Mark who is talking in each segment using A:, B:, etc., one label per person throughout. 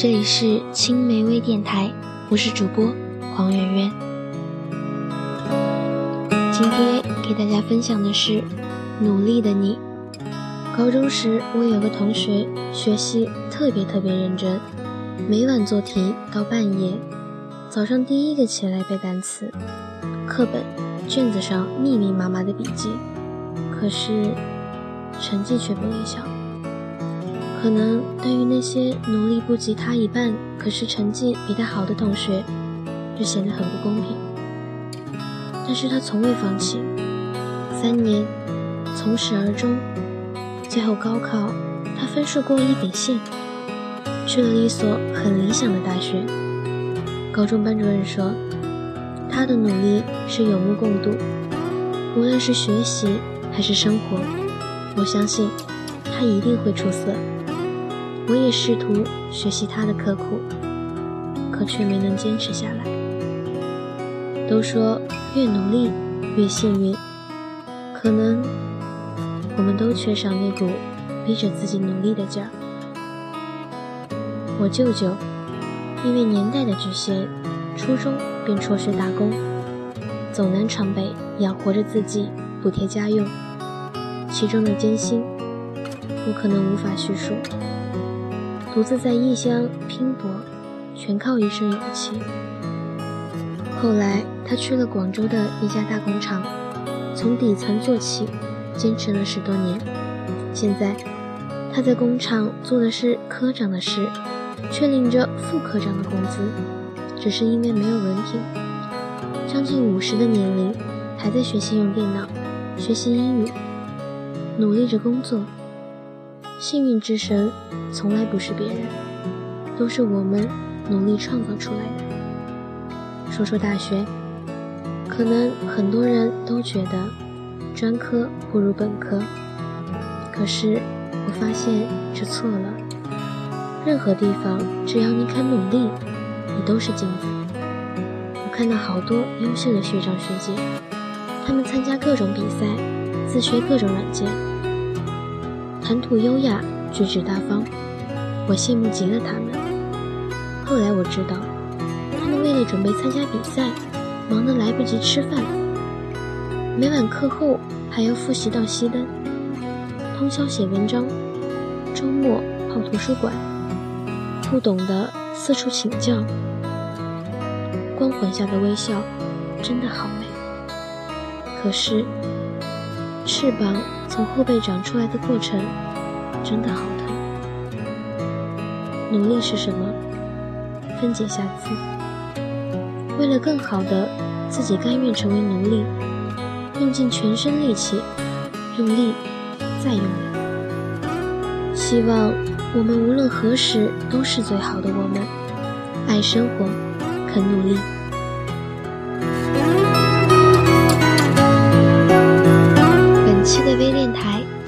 A: 这里是青梅微电台，我是主播黄圆圆。今天给大家分享的是《努力的你》。高中时，我有个同学学习特别特别认真，每晚做题到半夜，早上第一个起来背单词，课本、卷子上密密麻麻的笔记，可是成绩却不理想。可能对于那些努力不及他一半，可是成绩比他好的同学，这显得很不公平。但是他从未放弃，三年从始而终。最后高考，他分数过一本线，去了一所很理想的大学。高中班主任说，他的努力是有目共睹，无论是学习还是生活，我相信他一定会出色。我也试图学习他的刻苦，可却没能坚持下来。都说越努力越幸运，可能。我们都缺少那股逼着自己努力的劲儿。我舅舅因为年代的局限，初中便辍学打工，走南闯北养活着自己，补贴家用，其中的艰辛，我可能无法叙述。独自在异乡拼搏，全靠一身勇气。后来他去了广州的一家大工厂，从底层做起。坚持了十多年，现在他在工厂做的是科长的事，却领着副科长的工资，只是因为没有文凭。将近五十的年龄，还在学习用电脑，学习英语，努力着工作。幸运之神从来不是别人，都是我们努力创造出来的。说说大学，可能很多人都觉得。专科不如本科，可是我发现这错了。任何地方，只要你肯努力，你都是金子。我看到好多优秀的学长学姐，他们参加各种比赛，自学各种软件，谈吐优雅，举止大方，我羡慕极了他们。后来我知道，他们为了准备参加比赛，忙得来不及吃饭。每晚课后还要复习到熄灯，通宵写文章，周末泡图书馆，不懂的四处请教。光环下的微笑真的好美，可是翅膀从后背长出来的过程真的好疼。努力是什么？分解下字，为了更好的自己，甘愿成为奴隶。用尽全身力气，用力，再用力。希望我们无论何时都是最好的我们。爱生活，肯努力。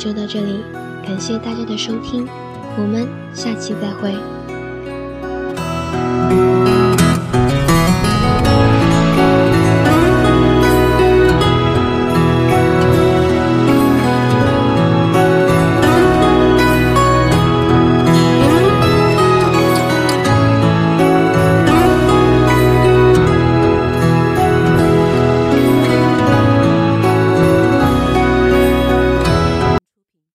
A: 就到这里，感谢大家的收听，我们下期再会。